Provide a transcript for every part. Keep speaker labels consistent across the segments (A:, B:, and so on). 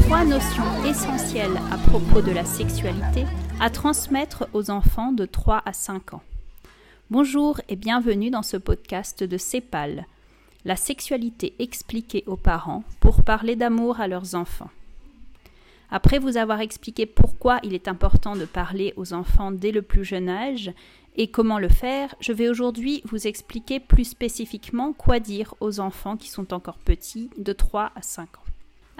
A: Trois notions essentielles à propos de la sexualité à transmettre aux enfants de 3 à 5 ans. Bonjour et bienvenue dans ce podcast de CEPAL, la sexualité expliquée aux parents pour parler d'amour à leurs enfants. Après vous avoir expliqué pourquoi il est important de parler aux enfants dès le plus jeune âge et comment le faire, je vais aujourd'hui vous expliquer plus spécifiquement quoi dire aux enfants qui sont encore petits, de 3 à 5 ans.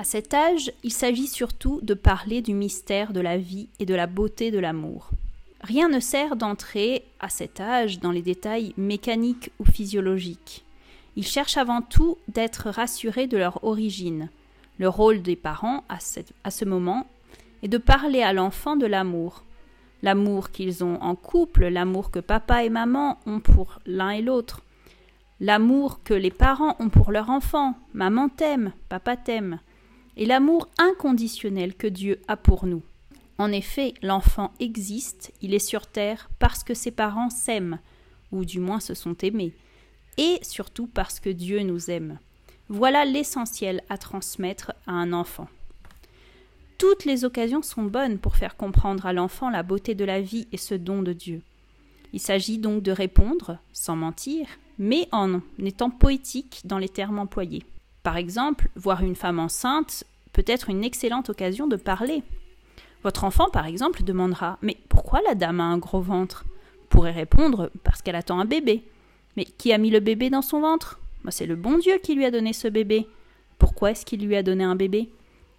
A: À cet âge, il s'agit surtout de parler du mystère de la vie et de la beauté de l'amour. Rien ne sert d'entrer, à cet âge, dans les détails mécaniques ou physiologiques. Ils cherchent avant tout d'être rassurés de leur origine, le rôle des parents à, ce moment est de parler à l'enfant de l'amour. L'amour qu'ils ont en couple, l'amour que papa et maman ont pour l'un et l'autre. L'amour que les parents ont pour leur enfant. Maman t'aime, papa t'aime. Et l'amour inconditionnel que Dieu a pour nous. En effet, l'enfant existe, il est sur terre parce que ses parents s'aiment, ou du moins se sont aimés, et surtout parce que Dieu nous aime. Voilà l'essentiel à transmettre à un enfant. Toutes les occasions sont bonnes pour faire comprendre à l'enfant la beauté de la vie et ce don de Dieu. Il s'agit donc de répondre, sans mentir, mais en étant poétique dans les termes employés. Par exemple, voir une femme enceinte peut être une excellente occasion de parler. Votre enfant, par exemple, demandera Mais pourquoi la dame a un gros ventre? Pourrait répondre Parce qu'elle attend un bébé. Mais qui a mis le bébé dans son ventre? C'est le bon Dieu qui lui a donné ce bébé. Pourquoi est-ce qu'il lui a donné un bébé?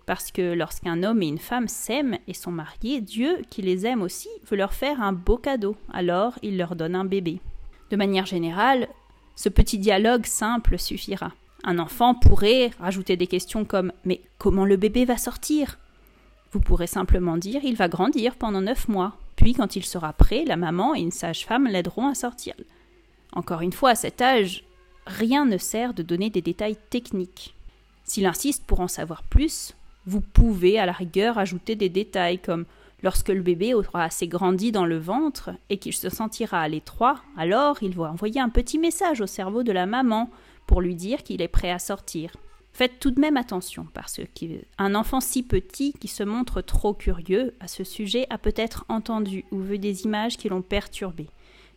A: Parce que lorsqu'un homme et une femme s'aiment et sont mariés, Dieu, qui les aime aussi, veut leur faire un beau cadeau. Alors il leur donne un bébé. De manière générale, ce petit dialogue simple suffira. Un enfant pourrait rajouter des questions comme Mais comment le bébé va sortir? Vous pourrez simplement dire Il va grandir pendant neuf mois. Puis, quand il sera prêt, la maman et une sage-femme l'aideront à sortir. Encore une fois, à cet âge, rien ne sert de donner des détails techniques. S'il insiste pour en savoir plus, vous pouvez à la rigueur ajouter des détails comme lorsque le bébé aura assez grandi dans le ventre et qu'il se sentira à l'étroit, alors il va envoyer un petit message au cerveau de la maman pour lui dire qu'il est prêt à sortir. Faites tout de même attention parce qu'un enfant si petit qui se montre trop curieux à ce sujet a peut-être entendu ou vu des images qui l'ont perturbé.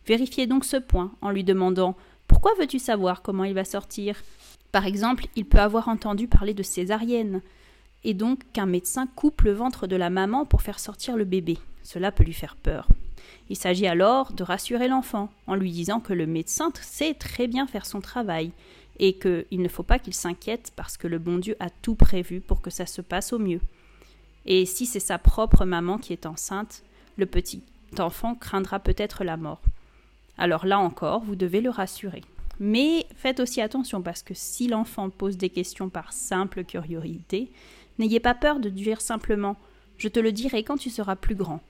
A: Vérifiez donc ce point en lui demandant pourquoi veux-tu savoir comment il va sortir? Par exemple, il peut avoir entendu parler de césarienne, et donc qu'un médecin coupe le ventre de la maman pour faire sortir le bébé. Cela peut lui faire peur. Il s'agit alors de rassurer l'enfant en lui disant que le médecin sait très bien faire son travail et qu'il ne faut pas qu'il s'inquiète parce que le bon Dieu a tout prévu pour que ça se passe au mieux. Et si c'est sa propre maman qui est enceinte, le petit enfant craindra peut-être la mort. Alors là encore, vous devez le rassurer. Mais faites aussi attention parce que si l'enfant pose des questions par simple curiosité, n'ayez pas peur de dire simplement Je te le dirai quand tu seras plus grand.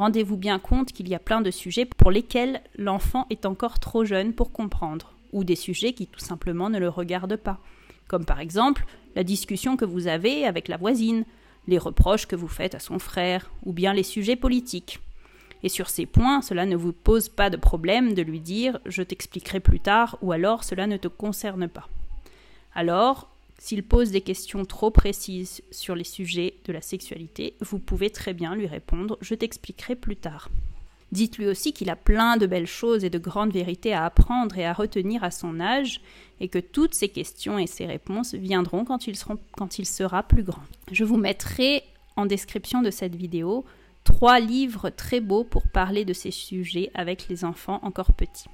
A: Rendez-vous bien compte qu'il y a plein de sujets pour lesquels l'enfant est encore trop jeune pour comprendre, ou des sujets qui tout simplement ne le regardent pas, comme par exemple la discussion que vous avez avec la voisine, les reproches que vous faites à son frère, ou bien les sujets politiques. Et sur ces points, cela ne vous pose pas de problème de lui dire je t'expliquerai plus tard ou alors cela ne te concerne pas. Alors, s'il pose des questions trop précises sur les sujets de la sexualité, vous pouvez très bien lui répondre je t'expliquerai plus tard. Dites-lui aussi qu'il a plein de belles choses et de grandes vérités à apprendre et à retenir à son âge, et que toutes ces questions et ces réponses viendront quand il, quand il sera plus grand. Je vous mettrai en description de cette vidéo trois livres très beaux pour parler de ces sujets avec les enfants encore petits.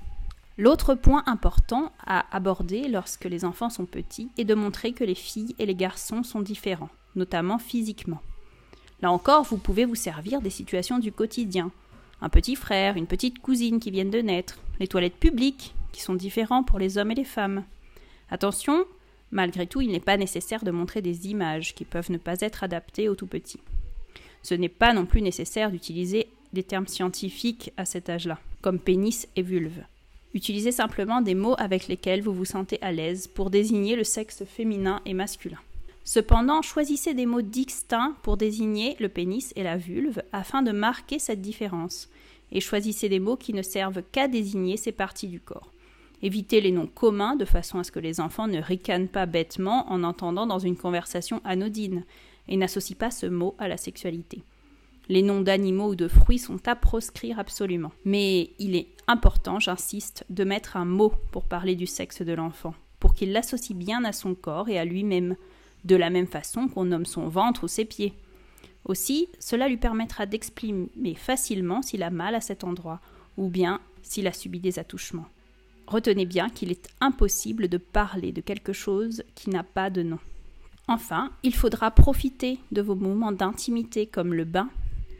A: L'autre point important à aborder lorsque les enfants sont petits est de montrer que les filles et les garçons sont différents, notamment physiquement. Là encore, vous pouvez vous servir des situations du quotidien. Un petit frère, une petite cousine qui viennent de naître, les toilettes publiques, qui sont différents pour les hommes et les femmes. Attention, malgré tout, il n'est pas nécessaire de montrer des images qui peuvent ne pas être adaptées aux tout petits. Ce n'est pas non plus nécessaire d'utiliser des termes scientifiques à cet âge-là, comme pénis et vulve. Utilisez simplement des mots avec lesquels vous vous sentez à l'aise pour désigner le sexe féminin et masculin. Cependant, choisissez des mots distincts pour désigner le pénis et la vulve afin de marquer cette différence, et choisissez des mots qui ne servent qu'à désigner ces parties du corps. Évitez les noms communs de façon à ce que les enfants ne ricanent pas bêtement en entendant dans une conversation anodine et n'associent pas ce mot à la sexualité. Les noms d'animaux ou de fruits sont à proscrire absolument. Mais il est important, j'insiste, de mettre un mot pour parler du sexe de l'enfant, pour qu'il l'associe bien à son corps et à lui-même, de la même façon qu'on nomme son ventre ou ses pieds. Aussi, cela lui permettra d'exprimer facilement s'il a mal à cet endroit, ou bien s'il a subi des attouchements. Retenez bien qu'il est impossible de parler de quelque chose qui n'a pas de nom. Enfin, il faudra profiter de vos moments d'intimité comme le bain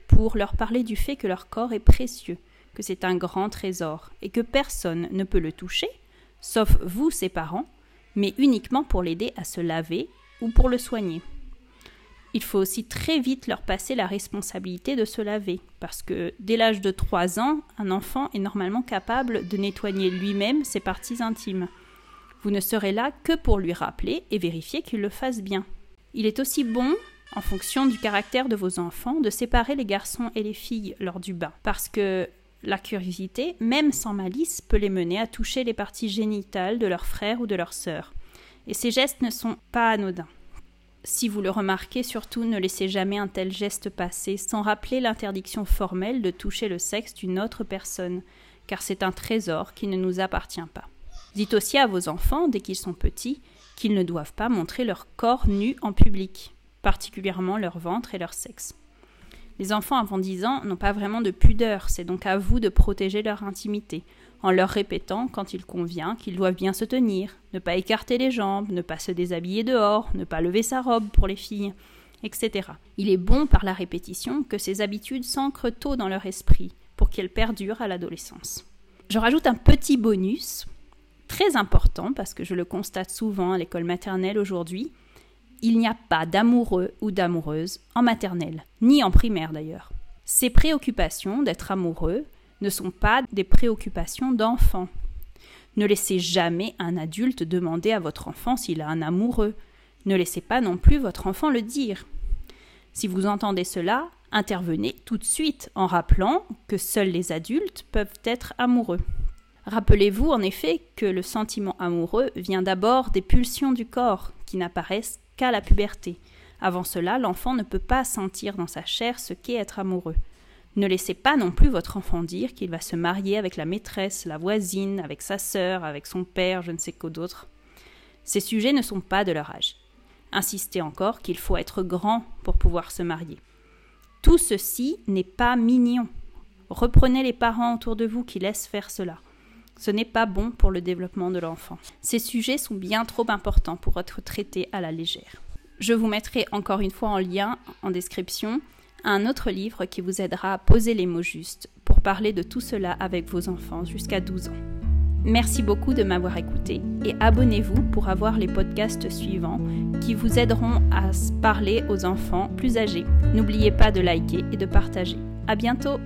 A: pour leur parler du fait que leur corps est précieux, que c'est un grand trésor, et que personne ne peut le toucher, sauf vous, ses parents, mais uniquement pour l'aider à se laver ou pour le soigner. Il faut aussi très vite leur passer la responsabilité de se laver, parce que dès l'âge de 3 ans, un enfant est normalement capable de nettoyer lui-même ses parties intimes. Vous ne serez là que pour lui rappeler et vérifier qu'il le fasse bien. Il est aussi bon en fonction du caractère de vos enfants, de séparer les garçons et les filles lors du bain. Parce que la curiosité, même sans malice, peut les mener à toucher les parties génitales de leurs frères ou de leurs sœurs. Et ces gestes ne sont pas anodins. Si vous le remarquez, surtout ne laissez jamais un tel geste passer sans rappeler l'interdiction formelle de toucher le sexe d'une autre personne, car c'est un trésor qui ne nous appartient pas. Dites aussi à vos enfants, dès qu'ils sont petits, qu'ils ne doivent pas montrer leur corps nu en public particulièrement leur ventre et leur sexe. Les enfants avant 10 ans n'ont pas vraiment de pudeur, c'est donc à vous de protéger leur intimité, en leur répétant, quand il convient, qu'ils doivent bien se tenir, ne pas écarter les jambes, ne pas se déshabiller dehors, ne pas lever sa robe pour les filles, etc. Il est bon par la répétition que ces habitudes s'ancrent tôt dans leur esprit, pour qu'elles perdurent à l'adolescence. Je rajoute un petit bonus, très important, parce que je le constate souvent à l'école maternelle aujourd'hui, il n'y a pas d'amoureux ou d'amoureuse en maternelle, ni en primaire d'ailleurs. Ces préoccupations d'être amoureux ne sont pas des préoccupations d'enfant. Ne laissez jamais un adulte demander à votre enfant s'il a un amoureux. Ne laissez pas non plus votre enfant le dire. Si vous entendez cela, intervenez tout de suite en rappelant que seuls les adultes peuvent être amoureux. Rappelez-vous en effet que le sentiment amoureux vient d'abord des pulsions du corps qui n'apparaissent qu'à la puberté. Avant cela, l'enfant ne peut pas sentir dans sa chair ce qu'est être amoureux. Ne laissez pas non plus votre enfant dire qu'il va se marier avec la maîtresse, la voisine, avec sa sœur, avec son père, je ne sais quoi d'autre. Ces sujets ne sont pas de leur âge. Insistez encore qu'il faut être grand pour pouvoir se marier. Tout ceci n'est pas mignon. Reprenez les parents autour de vous qui laissent faire cela. Ce n'est pas bon pour le développement de l'enfant. Ces sujets sont bien trop importants pour être traités à la légère. Je vous mettrai encore une fois en lien en description un autre livre qui vous aidera à poser les mots justes pour parler de tout cela avec vos enfants jusqu'à 12 ans. Merci beaucoup de m'avoir écouté et abonnez-vous pour avoir les podcasts suivants qui vous aideront à parler aux enfants plus âgés. N'oubliez pas de liker et de partager. À bientôt!